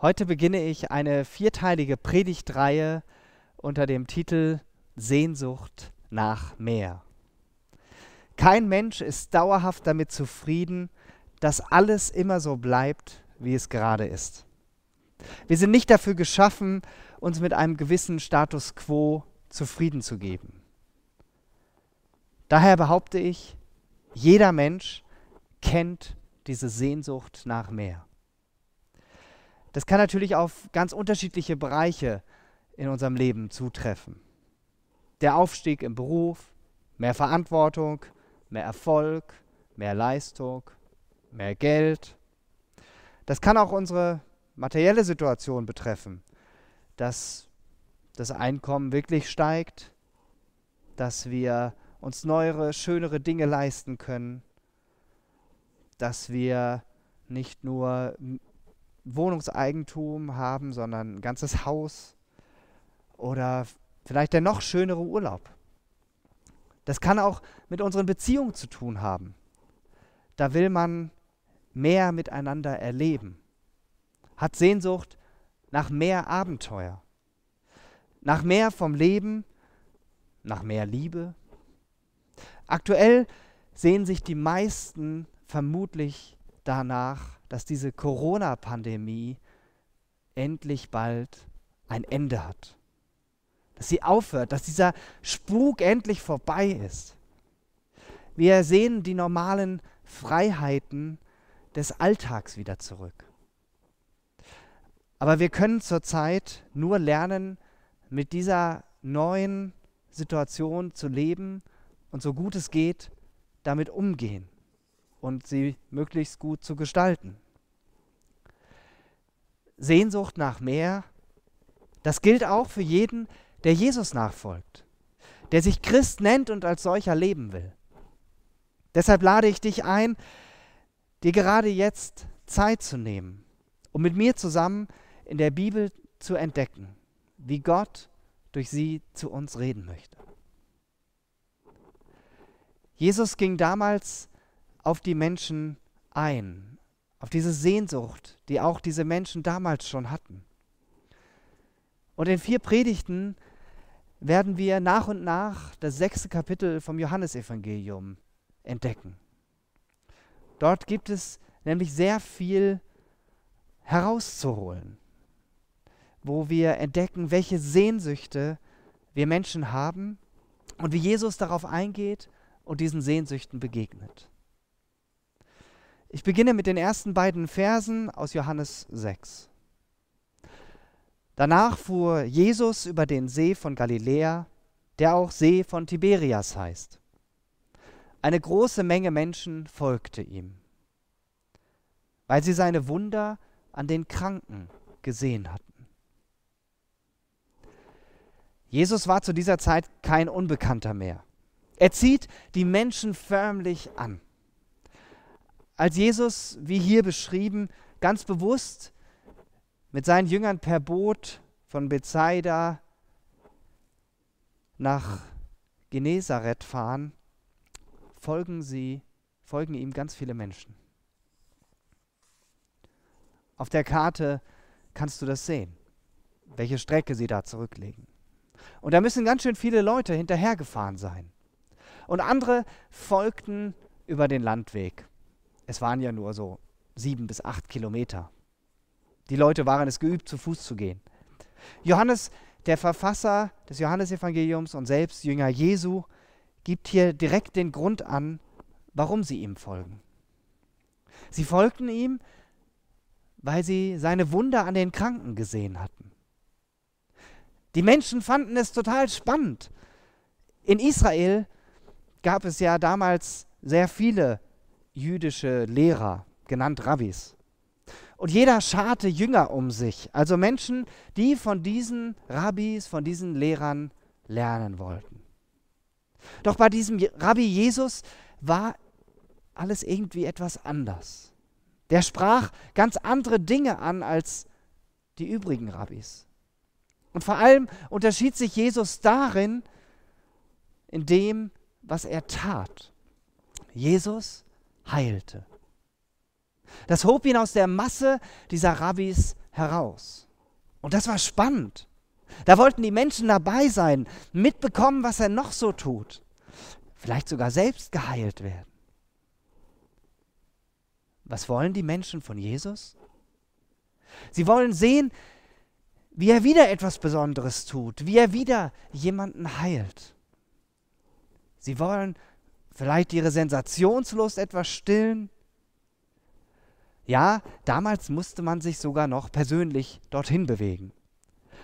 Heute beginne ich eine vierteilige Predigtreihe unter dem Titel Sehnsucht nach mehr. Kein Mensch ist dauerhaft damit zufrieden, dass alles immer so bleibt, wie es gerade ist. Wir sind nicht dafür geschaffen, uns mit einem gewissen Status quo zufrieden zu geben. Daher behaupte ich, jeder Mensch kennt diese Sehnsucht nach mehr. Das kann natürlich auf ganz unterschiedliche Bereiche in unserem Leben zutreffen. Der Aufstieg im Beruf, mehr Verantwortung, mehr Erfolg, mehr Leistung, mehr Geld. Das kann auch unsere materielle Situation betreffen, dass das Einkommen wirklich steigt, dass wir uns neuere, schönere Dinge leisten können, dass wir nicht nur Wohnungseigentum haben, sondern ein ganzes Haus oder vielleicht der noch schönere Urlaub. Das kann auch mit unseren Beziehungen zu tun haben. Da will man mehr miteinander erleben, hat Sehnsucht nach mehr Abenteuer, nach mehr vom Leben, nach mehr Liebe. Aktuell sehen sich die meisten vermutlich danach, dass diese Corona-Pandemie endlich bald ein Ende hat. Dass sie aufhört, dass dieser Spuk endlich vorbei ist. Wir sehen die normalen Freiheiten des Alltags wieder zurück. Aber wir können zurzeit nur lernen, mit dieser neuen Situation zu leben und so gut es geht, damit umgehen und sie möglichst gut zu gestalten. Sehnsucht nach mehr, das gilt auch für jeden, der Jesus nachfolgt, der sich Christ nennt und als solcher leben will. Deshalb lade ich dich ein, dir gerade jetzt Zeit zu nehmen, um mit mir zusammen in der Bibel zu entdecken, wie Gott durch sie zu uns reden möchte. Jesus ging damals auf die Menschen ein, auf diese Sehnsucht, die auch diese Menschen damals schon hatten. Und in vier Predigten werden wir nach und nach das sechste Kapitel vom Johannesevangelium entdecken. Dort gibt es nämlich sehr viel herauszuholen, wo wir entdecken, welche Sehnsüchte wir Menschen haben und wie Jesus darauf eingeht und diesen Sehnsüchten begegnet. Ich beginne mit den ersten beiden Versen aus Johannes 6. Danach fuhr Jesus über den See von Galiläa, der auch See von Tiberias heißt. Eine große Menge Menschen folgte ihm, weil sie seine Wunder an den Kranken gesehen hatten. Jesus war zu dieser Zeit kein Unbekannter mehr. Er zieht die Menschen förmlich an als Jesus, wie hier beschrieben, ganz bewusst mit seinen Jüngern per Boot von Bethsaida nach Genezareth fahren, folgen sie, folgen ihm ganz viele Menschen. Auf der Karte kannst du das sehen, welche Strecke sie da zurücklegen. Und da müssen ganz schön viele Leute hinterhergefahren sein. Und andere folgten über den Landweg. Es waren ja nur so sieben bis acht Kilometer. Die Leute waren es geübt, zu Fuß zu gehen. Johannes, der Verfasser des Johannesevangeliums und selbst Jünger Jesu, gibt hier direkt den Grund an, warum sie ihm folgen. Sie folgten ihm, weil sie seine Wunder an den Kranken gesehen hatten. Die Menschen fanden es total spannend. In Israel gab es ja damals sehr viele jüdische Lehrer, genannt Rabbis. Und jeder scharte Jünger um sich, also Menschen, die von diesen Rabbis, von diesen Lehrern lernen wollten. Doch bei diesem Rabbi Jesus war alles irgendwie etwas anders. Der sprach ganz andere Dinge an als die übrigen Rabbis. Und vor allem unterschied sich Jesus darin, in dem, was er tat. Jesus heilte. Das hob ihn aus der Masse dieser Rabbis heraus. Und das war spannend. Da wollten die Menschen dabei sein, mitbekommen, was er noch so tut. Vielleicht sogar selbst geheilt werden. Was wollen die Menschen von Jesus? Sie wollen sehen, wie er wieder etwas Besonderes tut, wie er wieder jemanden heilt. Sie wollen vielleicht ihre Sensationslust etwas stillen. Ja, damals musste man sich sogar noch persönlich dorthin bewegen.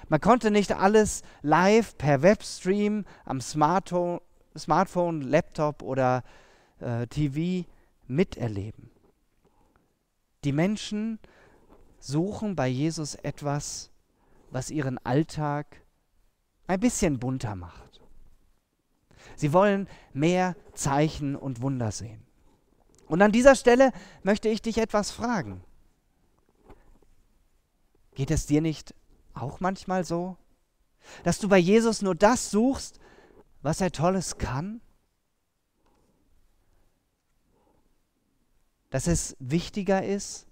Man konnte nicht alles live per Webstream am Smartphone, Smartphone Laptop oder äh, TV miterleben. Die Menschen suchen bei Jesus etwas, was ihren Alltag ein bisschen bunter macht. Sie wollen mehr Zeichen und Wunder sehen. Und an dieser Stelle möchte ich dich etwas fragen. Geht es dir nicht auch manchmal so, dass du bei Jesus nur das suchst, was er tolles kann? Dass es wichtiger ist,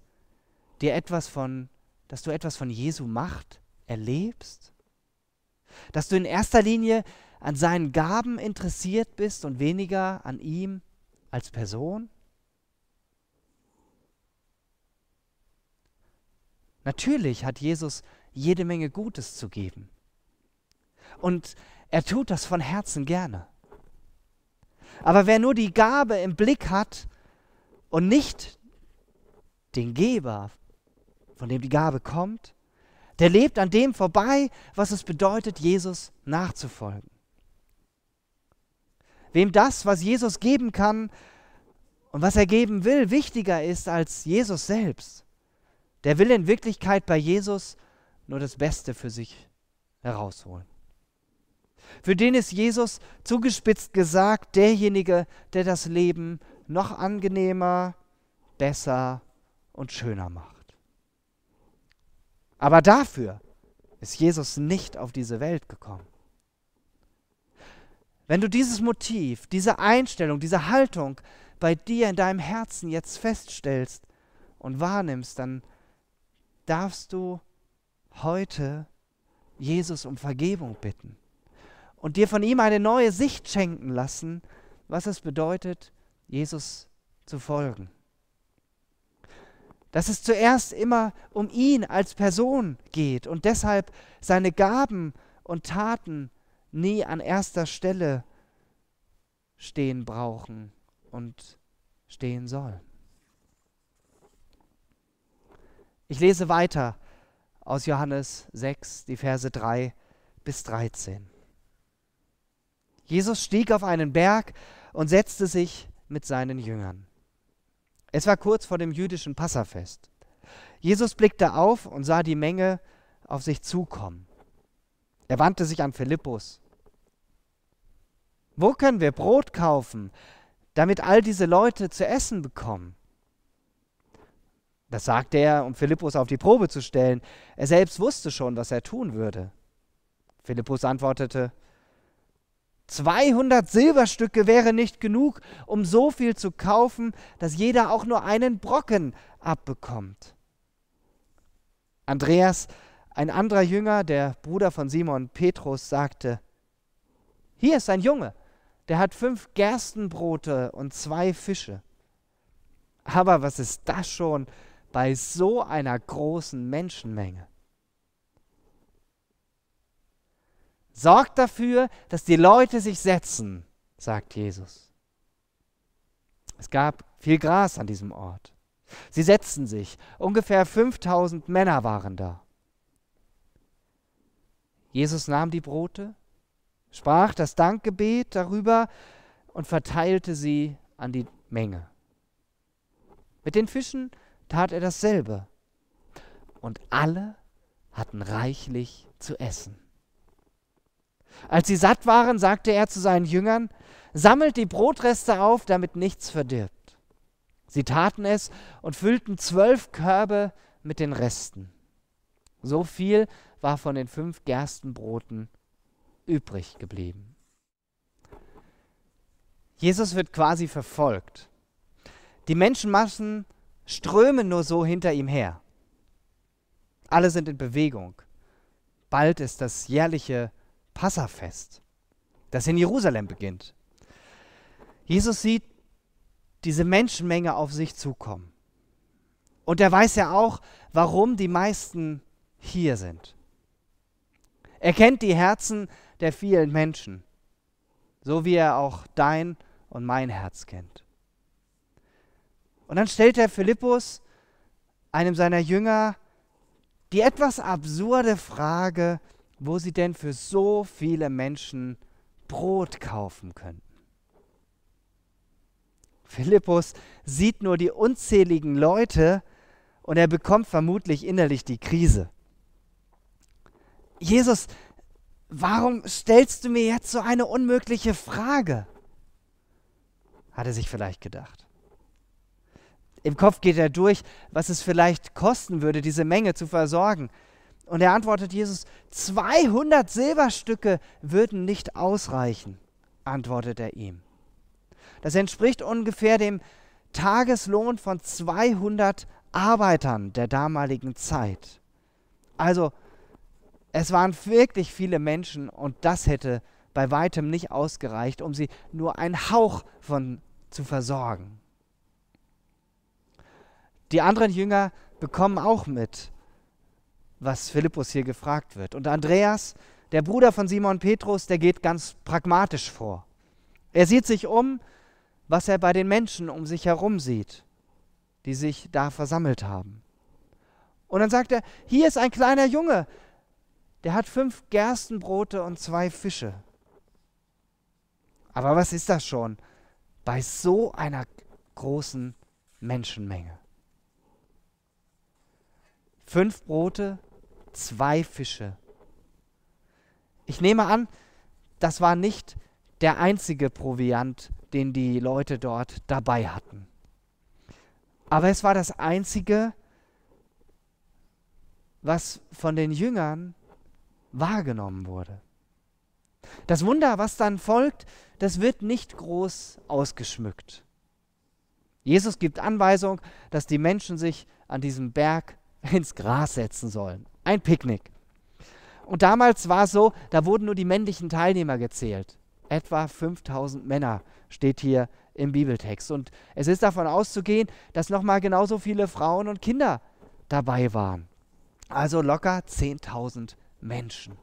dir etwas von, dass du etwas von Jesu Macht erlebst? Dass du in erster Linie an seinen Gaben interessiert bist und weniger an ihm als Person? Natürlich hat Jesus jede Menge Gutes zu geben. Und er tut das von Herzen gerne. Aber wer nur die Gabe im Blick hat und nicht den Geber, von dem die Gabe kommt, der lebt an dem vorbei, was es bedeutet, Jesus nachzufolgen. Wem das, was Jesus geben kann und was er geben will, wichtiger ist als Jesus selbst, der will in Wirklichkeit bei Jesus nur das Beste für sich herausholen. Für den ist Jesus zugespitzt gesagt derjenige, der das Leben noch angenehmer, besser und schöner macht. Aber dafür ist Jesus nicht auf diese Welt gekommen. Wenn du dieses Motiv, diese Einstellung, diese Haltung bei dir in deinem Herzen jetzt feststellst und wahrnimmst, dann darfst du heute Jesus um Vergebung bitten und dir von ihm eine neue Sicht schenken lassen, was es bedeutet, Jesus zu folgen. Dass es zuerst immer um ihn als Person geht und deshalb seine Gaben und Taten nie an erster Stelle stehen brauchen und stehen sollen. Ich lese weiter aus Johannes 6, die Verse 3 bis 13. Jesus stieg auf einen Berg und setzte sich mit seinen Jüngern. Es war kurz vor dem jüdischen Passafest. Jesus blickte auf und sah die Menge auf sich zukommen. Er wandte sich an Philippus. Wo können wir Brot kaufen, damit all diese Leute zu essen bekommen? Das sagte er, um Philippus auf die Probe zu stellen. Er selbst wusste schon, was er tun würde. Philippus antwortete, 200 Silberstücke wäre nicht genug, um so viel zu kaufen, dass jeder auch nur einen Brocken abbekommt. Andreas, ein anderer Jünger, der Bruder von Simon Petrus, sagte, hier ist ein Junge, der hat fünf Gerstenbrote und zwei Fische. Aber was ist das schon bei so einer großen Menschenmenge? Sorgt dafür, dass die Leute sich setzen, sagt Jesus. Es gab viel Gras an diesem Ort. Sie setzten sich. Ungefähr 5000 Männer waren da. Jesus nahm die Brote, sprach das Dankgebet darüber und verteilte sie an die Menge. Mit den Fischen tat er dasselbe. Und alle hatten reichlich zu essen. Als sie satt waren, sagte er zu seinen Jüngern, sammelt die Brotreste auf, damit nichts verdirbt. Sie taten es und füllten zwölf Körbe mit den Resten. So viel war von den fünf Gerstenbroten übrig geblieben. Jesus wird quasi verfolgt. Die Menschenmassen strömen nur so hinter ihm her. Alle sind in Bewegung. Bald ist das jährliche Passafest, das in Jerusalem beginnt. Jesus sieht diese Menschenmenge auf sich zukommen. Und er weiß ja auch, warum die meisten hier sind. Er kennt die Herzen der vielen Menschen, so wie er auch dein und mein Herz kennt. Und dann stellt er Philippus, einem seiner Jünger, die etwas absurde Frage, wo sie denn für so viele Menschen Brot kaufen könnten. Philippus sieht nur die unzähligen Leute und er bekommt vermutlich innerlich die Krise. Jesus, warum stellst du mir jetzt so eine unmögliche Frage? Hat er sich vielleicht gedacht. Im Kopf geht er durch, was es vielleicht kosten würde, diese Menge zu versorgen. Und er antwortet Jesus, 200 Silberstücke würden nicht ausreichen, antwortet er ihm. Das entspricht ungefähr dem Tageslohn von 200 Arbeitern der damaligen Zeit. Also es waren wirklich viele Menschen und das hätte bei weitem nicht ausgereicht, um sie nur einen Hauch von zu versorgen. Die anderen Jünger bekommen auch mit, was Philippus hier gefragt wird. Und Andreas, der Bruder von Simon Petrus, der geht ganz pragmatisch vor. Er sieht sich um, was er bei den Menschen um sich herum sieht, die sich da versammelt haben. Und dann sagt er, hier ist ein kleiner Junge, der hat fünf Gerstenbrote und zwei Fische. Aber was ist das schon bei so einer großen Menschenmenge? Fünf Brote, zwei Fische. Ich nehme an, das war nicht der einzige Proviant, den die Leute dort dabei hatten. Aber es war das einzige, was von den Jüngern wahrgenommen wurde. Das Wunder, was dann folgt, das wird nicht groß ausgeschmückt. Jesus gibt Anweisung, dass die Menschen sich an diesem Berg ins Gras setzen sollen. Ein Picknick. Und damals war es so, da wurden nur die männlichen Teilnehmer gezählt. Etwa 5000 Männer steht hier im Bibeltext. Und es ist davon auszugehen, dass nochmal genauso viele Frauen und Kinder dabei waren. Also locker 10.000 Menschen.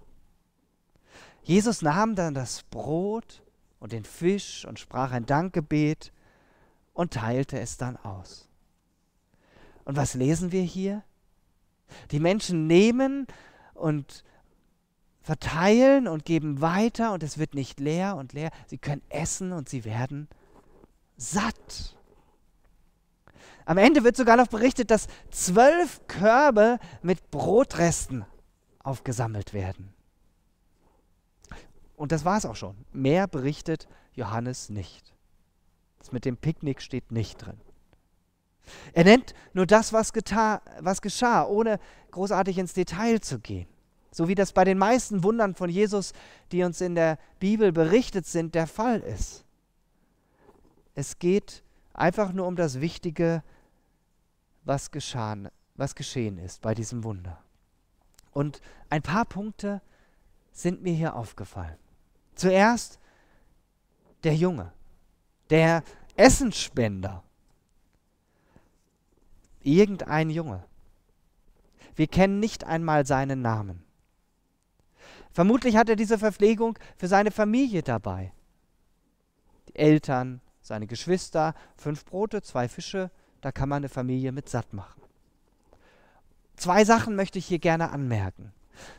Jesus nahm dann das Brot und den Fisch und sprach ein Dankgebet und teilte es dann aus. Und was lesen wir hier? Die Menschen nehmen und verteilen und geben weiter und es wird nicht leer und leer. Sie können essen und sie werden satt. Am Ende wird sogar noch berichtet, dass zwölf Körbe mit Brotresten aufgesammelt werden. Und das war es auch schon. Mehr berichtet Johannes nicht. Das mit dem Picknick steht nicht drin. Er nennt nur das, was, was geschah, ohne großartig ins Detail zu gehen. So wie das bei den meisten Wundern von Jesus, die uns in der Bibel berichtet sind, der Fall ist. Es geht einfach nur um das Wichtige, was, geschahen, was geschehen ist bei diesem Wunder. Und ein paar Punkte sind mir hier aufgefallen. Zuerst der Junge, der Essensspender irgendein Junge. Wir kennen nicht einmal seinen Namen. Vermutlich hat er diese Verpflegung für seine Familie dabei. Die Eltern, seine Geschwister, fünf Brote, zwei Fische, da kann man eine Familie mit satt machen. Zwei Sachen möchte ich hier gerne anmerken.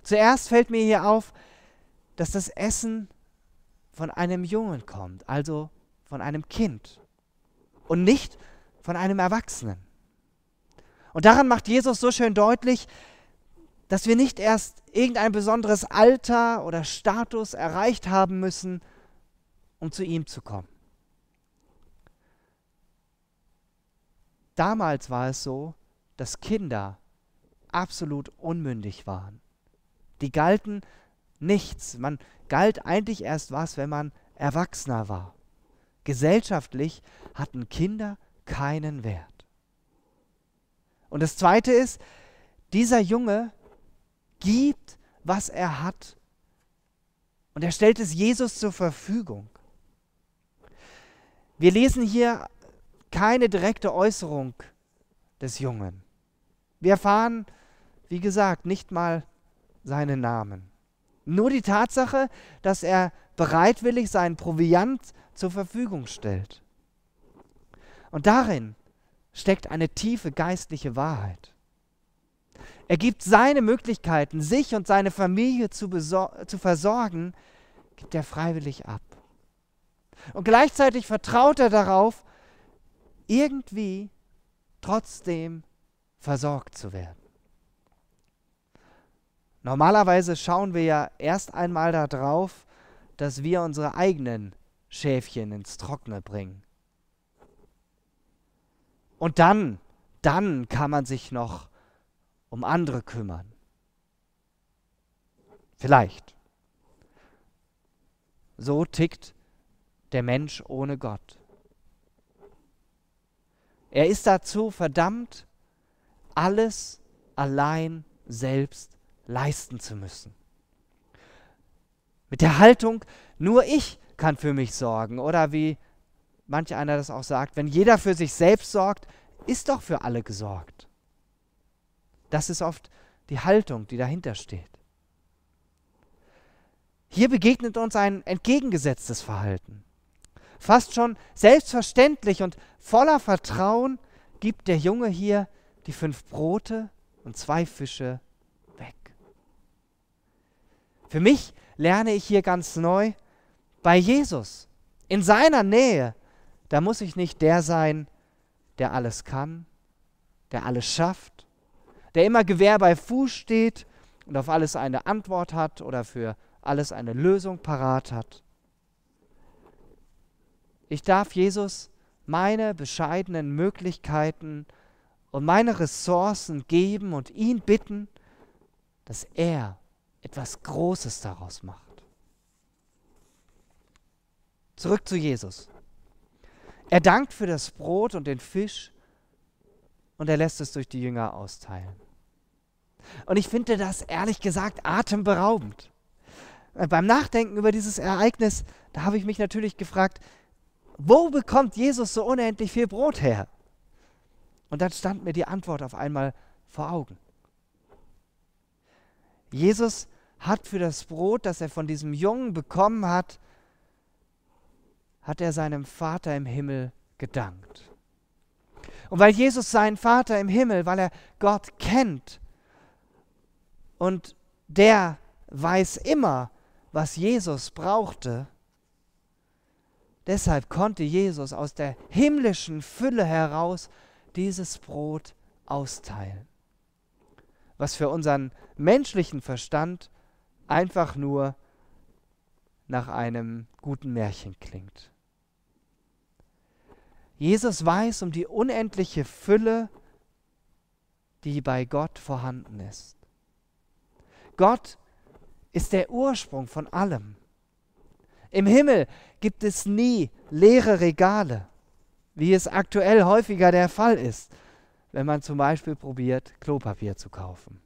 Zuerst fällt mir hier auf, dass das Essen von einem Jungen kommt, also von einem Kind und nicht von einem Erwachsenen. Und daran macht Jesus so schön deutlich, dass wir nicht erst irgendein besonderes Alter oder Status erreicht haben müssen, um zu ihm zu kommen. Damals war es so, dass Kinder absolut unmündig waren. Die galten nichts. Man galt eigentlich erst was, wenn man Erwachsener war. Gesellschaftlich hatten Kinder keinen Wert. Und das Zweite ist, dieser Junge gibt, was er hat. Und er stellt es Jesus zur Verfügung. Wir lesen hier keine direkte Äußerung des Jungen. Wir erfahren, wie gesagt, nicht mal seinen Namen. Nur die Tatsache, dass er bereitwillig seinen Proviant zur Verfügung stellt. Und darin steckt eine tiefe geistliche Wahrheit. Er gibt seine Möglichkeiten, sich und seine Familie zu, zu versorgen, gibt er freiwillig ab. Und gleichzeitig vertraut er darauf, irgendwie trotzdem versorgt zu werden. Normalerweise schauen wir ja erst einmal darauf, dass wir unsere eigenen Schäfchen ins Trockene bringen. Und dann, dann kann man sich noch um andere kümmern. Vielleicht. So tickt der Mensch ohne Gott. Er ist dazu verdammt, alles allein selbst leisten zu müssen. Mit der Haltung, nur ich kann für mich sorgen. Oder wie manch einer das auch sagt, wenn jeder für sich selbst sorgt, ist doch für alle gesorgt. Das ist oft die Haltung, die dahinter steht. Hier begegnet uns ein entgegengesetztes Verhalten. Fast schon selbstverständlich und voller Vertrauen gibt der Junge hier die fünf Brote und zwei Fische weg. Für mich lerne ich hier ganz neu, bei Jesus, in seiner Nähe, da muss ich nicht der sein, der alles kann, der alles schafft, der immer Gewehr bei Fuß steht und auf alles eine Antwort hat oder für alles eine Lösung parat hat. Ich darf Jesus meine bescheidenen Möglichkeiten und meine Ressourcen geben und ihn bitten, dass er etwas Großes daraus macht. Zurück zu Jesus. Er dankt für das Brot und den Fisch und er lässt es durch die Jünger austeilen. Und ich finde das ehrlich gesagt atemberaubend. Äh, beim Nachdenken über dieses Ereignis, da habe ich mich natürlich gefragt, wo bekommt Jesus so unendlich viel Brot her? Und dann stand mir die Antwort auf einmal vor Augen. Jesus hat für das Brot, das er von diesem Jungen bekommen hat, hat er seinem Vater im Himmel gedankt. Und weil Jesus seinen Vater im Himmel, weil er Gott kennt und der weiß immer, was Jesus brauchte, deshalb konnte Jesus aus der himmlischen Fülle heraus dieses Brot austeilen. Was für unseren menschlichen Verstand einfach nur nach einem guten Märchen klingt. Jesus weiß um die unendliche Fülle, die bei Gott vorhanden ist. Gott ist der Ursprung von allem. Im Himmel gibt es nie leere Regale, wie es aktuell häufiger der Fall ist, wenn man zum Beispiel probiert, Klopapier zu kaufen.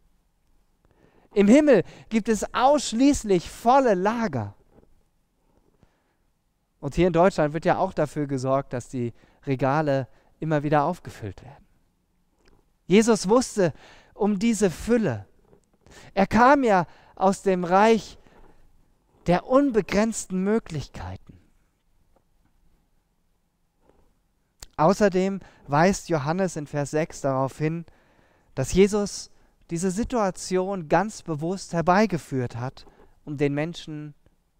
Im Himmel gibt es ausschließlich volle Lager. Und hier in Deutschland wird ja auch dafür gesorgt, dass die Regale immer wieder aufgefüllt werden. Jesus wusste um diese Fülle. Er kam ja aus dem Reich der unbegrenzten Möglichkeiten. Außerdem weist Johannes in Vers 6 darauf hin, dass Jesus diese Situation ganz bewusst herbeigeführt hat, um den Menschen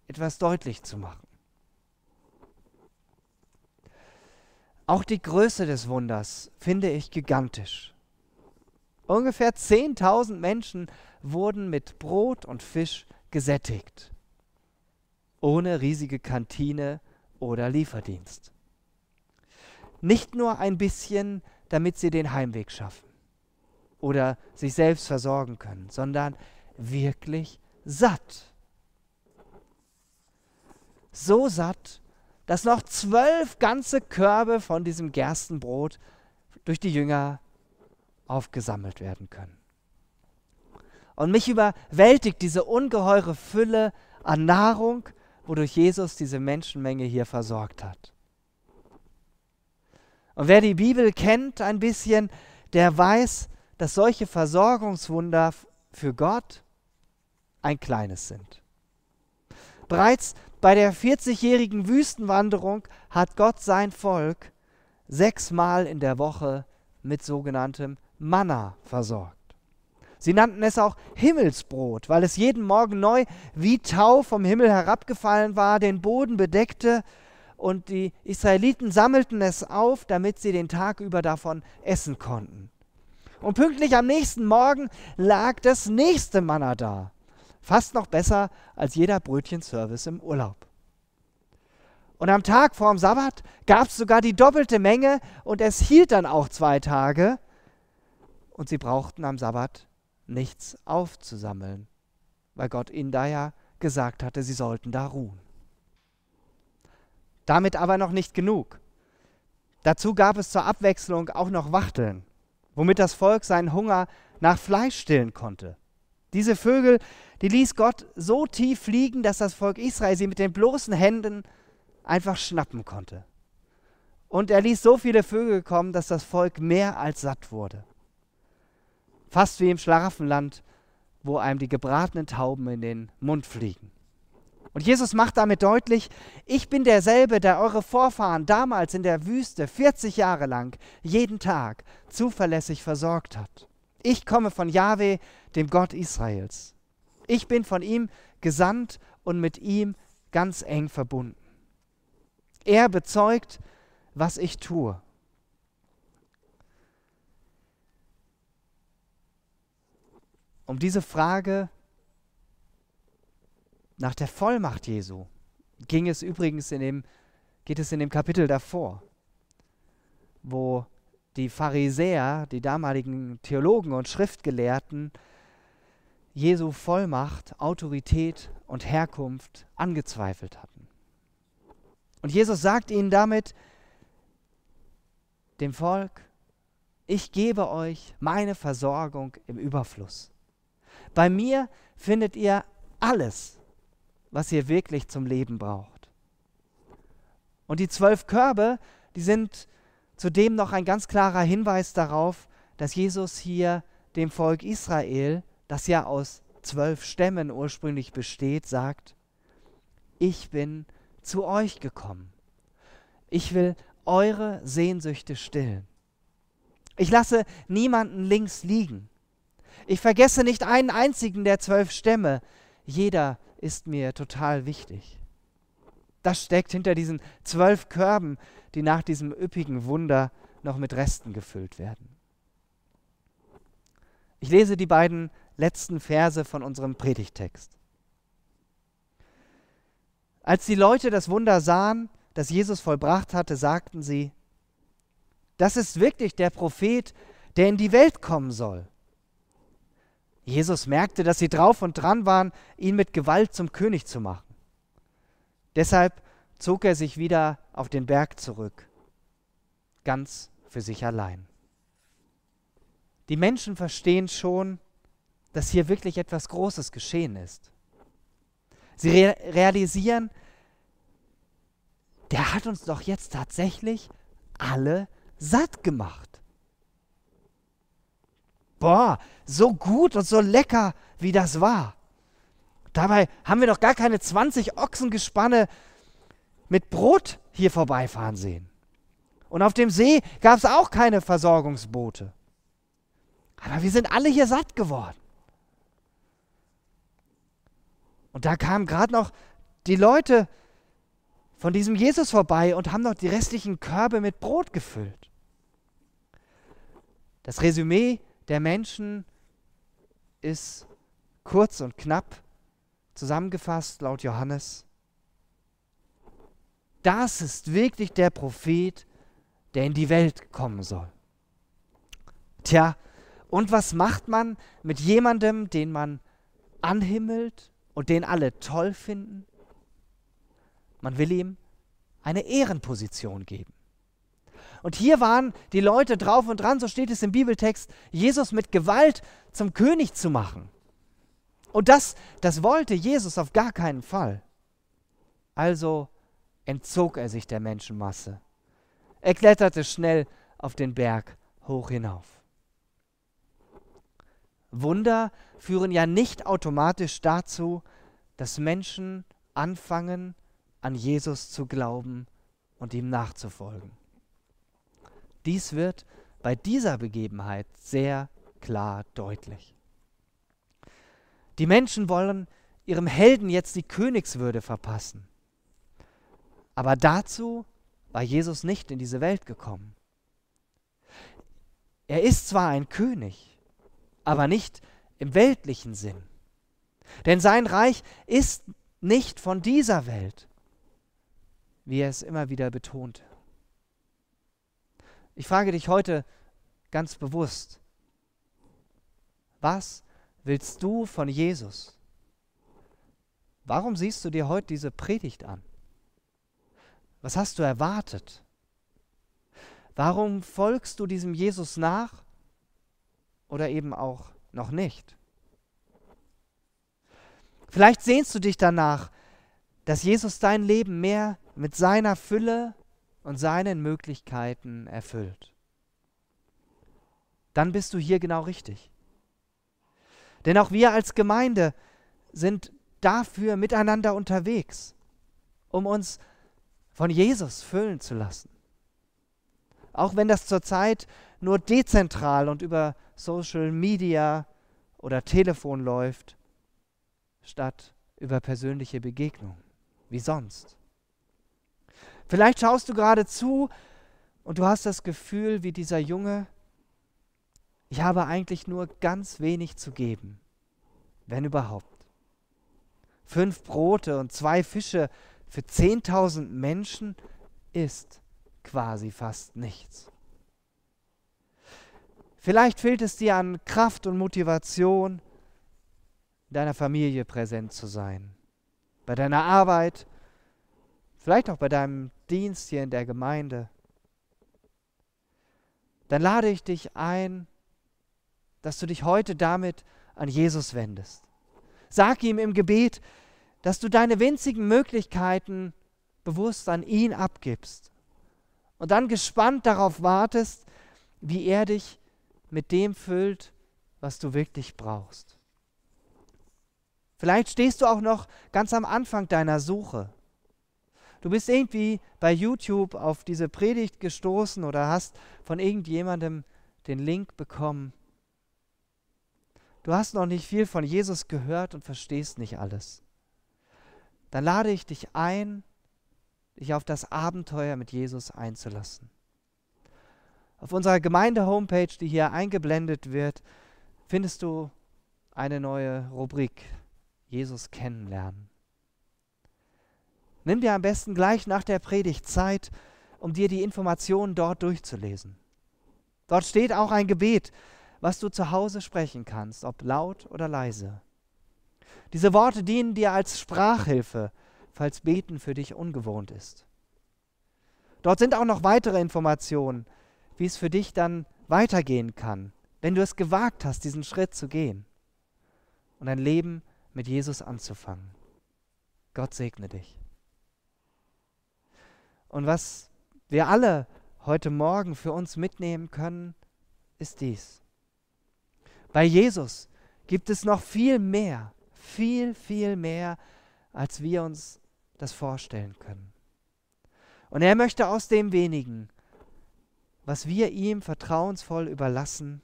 etwas deutlich zu machen. Auch die Größe des Wunders finde ich gigantisch. Ungefähr 10.000 Menschen wurden mit Brot und Fisch gesättigt, ohne riesige Kantine oder Lieferdienst. Nicht nur ein bisschen, damit sie den Heimweg schaffen oder sich selbst versorgen können, sondern wirklich satt. So satt, dass noch zwölf ganze Körbe von diesem Gerstenbrot durch die Jünger aufgesammelt werden können. Und mich überwältigt diese ungeheure Fülle an Nahrung, wodurch Jesus diese Menschenmenge hier versorgt hat. Und wer die Bibel kennt ein bisschen, der weiß, dass solche Versorgungswunder für Gott ein kleines sind. Bereits bei der 40-jährigen Wüstenwanderung hat Gott sein Volk sechsmal in der Woche mit sogenanntem Manna versorgt. Sie nannten es auch Himmelsbrot, weil es jeden Morgen neu wie Tau vom Himmel herabgefallen war, den Boden bedeckte und die Israeliten sammelten es auf, damit sie den Tag über davon essen konnten. Und pünktlich am nächsten Morgen lag das nächste Manna da. Fast noch besser als jeder Brötchenservice im Urlaub. Und am Tag vorm Sabbat gab es sogar die doppelte Menge und es hielt dann auch zwei Tage. Und sie brauchten am Sabbat nichts aufzusammeln, weil Gott ihnen da ja gesagt hatte, sie sollten da ruhen. Damit aber noch nicht genug. Dazu gab es zur Abwechslung auch noch Wachteln, womit das Volk seinen Hunger nach Fleisch stillen konnte. Diese Vögel, die ließ Gott so tief fliegen, dass das Volk Israel sie mit den bloßen Händen einfach schnappen konnte. Und er ließ so viele Vögel kommen, dass das Volk mehr als satt wurde. Fast wie im Schlaraffenland, wo einem die gebratenen Tauben in den Mund fliegen. Und Jesus macht damit deutlich, ich bin derselbe, der eure Vorfahren damals in der Wüste 40 Jahre lang jeden Tag zuverlässig versorgt hat. Ich komme von Jahwe, dem Gott Israels. Ich bin von ihm gesandt und mit ihm ganz eng verbunden. Er bezeugt, was ich tue. Um diese Frage nach der Vollmacht Jesu ging es übrigens in dem, geht es in dem Kapitel davor, wo die Pharisäer, die damaligen Theologen und Schriftgelehrten, Jesu Vollmacht, Autorität und Herkunft angezweifelt hatten. Und Jesus sagt ihnen damit, dem Volk, ich gebe euch meine Versorgung im Überfluss. Bei mir findet ihr alles, was ihr wirklich zum Leben braucht. Und die zwölf Körbe, die sind zudem noch ein ganz klarer Hinweis darauf, dass Jesus hier dem Volk Israel, das ja aus zwölf Stämmen ursprünglich besteht, sagt, ich bin zu euch gekommen. Ich will eure Sehnsüchte stillen. Ich lasse niemanden links liegen. Ich vergesse nicht einen einzigen der zwölf Stämme. Jeder ist mir total wichtig. Das steckt hinter diesen zwölf Körben, die nach diesem üppigen Wunder noch mit Resten gefüllt werden. Ich lese die beiden letzten Verse von unserem Predigtext. Als die Leute das Wunder sahen, das Jesus vollbracht hatte, sagten sie, das ist wirklich der Prophet, der in die Welt kommen soll. Jesus merkte, dass sie drauf und dran waren, ihn mit Gewalt zum König zu machen. Deshalb zog er sich wieder auf den Berg zurück, ganz für sich allein. Die Menschen verstehen schon, dass hier wirklich etwas Großes geschehen ist. Sie re realisieren, der hat uns doch jetzt tatsächlich alle satt gemacht boah, so gut und so lecker, wie das war. Dabei haben wir doch gar keine 20 Ochsengespanne mit Brot hier vorbeifahren sehen. Und auf dem See gab es auch keine Versorgungsboote. Aber wir sind alle hier satt geworden. Und da kamen gerade noch die Leute von diesem Jesus vorbei und haben noch die restlichen Körbe mit Brot gefüllt. Das Resümee der Menschen ist kurz und knapp zusammengefasst laut Johannes. Das ist wirklich der Prophet, der in die Welt kommen soll. Tja, und was macht man mit jemandem, den man anhimmelt und den alle toll finden? Man will ihm eine Ehrenposition geben. Und hier waren die Leute drauf und dran, so steht es im Bibeltext, Jesus mit Gewalt zum König zu machen. Und das, das wollte Jesus auf gar keinen Fall. Also entzog er sich der Menschenmasse. Er kletterte schnell auf den Berg hoch hinauf. Wunder führen ja nicht automatisch dazu, dass Menschen anfangen, an Jesus zu glauben und ihm nachzufolgen. Dies wird bei dieser Begebenheit sehr klar deutlich. Die Menschen wollen ihrem Helden jetzt die Königswürde verpassen. Aber dazu war Jesus nicht in diese Welt gekommen. Er ist zwar ein König, aber nicht im weltlichen Sinn. Denn sein Reich ist nicht von dieser Welt, wie er es immer wieder betonte. Ich frage dich heute ganz bewusst, was willst du von Jesus? Warum siehst du dir heute diese Predigt an? Was hast du erwartet? Warum folgst du diesem Jesus nach oder eben auch noch nicht? Vielleicht sehnst du dich danach, dass Jesus dein Leben mehr mit seiner Fülle und seinen Möglichkeiten erfüllt. Dann bist du hier genau richtig. Denn auch wir als Gemeinde sind dafür miteinander unterwegs, um uns von Jesus füllen zu lassen. Auch wenn das zurzeit nur dezentral und über Social Media oder Telefon läuft, statt über persönliche Begegnung, wie sonst. Vielleicht schaust du gerade zu und du hast das Gefühl, wie dieser Junge, ich habe eigentlich nur ganz wenig zu geben, wenn überhaupt. Fünf Brote und zwei Fische für 10.000 Menschen ist quasi fast nichts. Vielleicht fehlt es dir an Kraft und Motivation, deiner Familie präsent zu sein, bei deiner Arbeit, vielleicht auch bei deinem Dienst hier in der Gemeinde. Dann lade ich dich ein, dass du dich heute damit an Jesus wendest. Sag ihm im Gebet, dass du deine winzigen Möglichkeiten bewusst an ihn abgibst und dann gespannt darauf wartest, wie er dich mit dem füllt, was du wirklich brauchst. Vielleicht stehst du auch noch ganz am Anfang deiner Suche. Du bist irgendwie bei YouTube auf diese Predigt gestoßen oder hast von irgendjemandem den Link bekommen. Du hast noch nicht viel von Jesus gehört und verstehst nicht alles dann lade ich dich ein, dich auf das Abenteuer mit Jesus einzulassen. Auf unserer Gemeinde-Homepage, die hier eingeblendet wird, findest du eine neue Rubrik, Jesus kennenlernen. Nimm dir am besten gleich nach der Predigt Zeit, um dir die Informationen dort durchzulesen. Dort steht auch ein Gebet, was du zu Hause sprechen kannst, ob laut oder leise. Diese Worte dienen dir als Sprachhilfe, falls Beten für dich ungewohnt ist. Dort sind auch noch weitere Informationen, wie es für dich dann weitergehen kann, wenn du es gewagt hast, diesen Schritt zu gehen und ein Leben mit Jesus anzufangen. Gott segne dich. Und was wir alle heute Morgen für uns mitnehmen können, ist dies. Bei Jesus gibt es noch viel mehr viel, viel mehr, als wir uns das vorstellen können. Und er möchte aus dem wenigen, was wir ihm vertrauensvoll überlassen,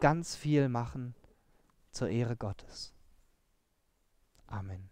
ganz viel machen zur Ehre Gottes. Amen.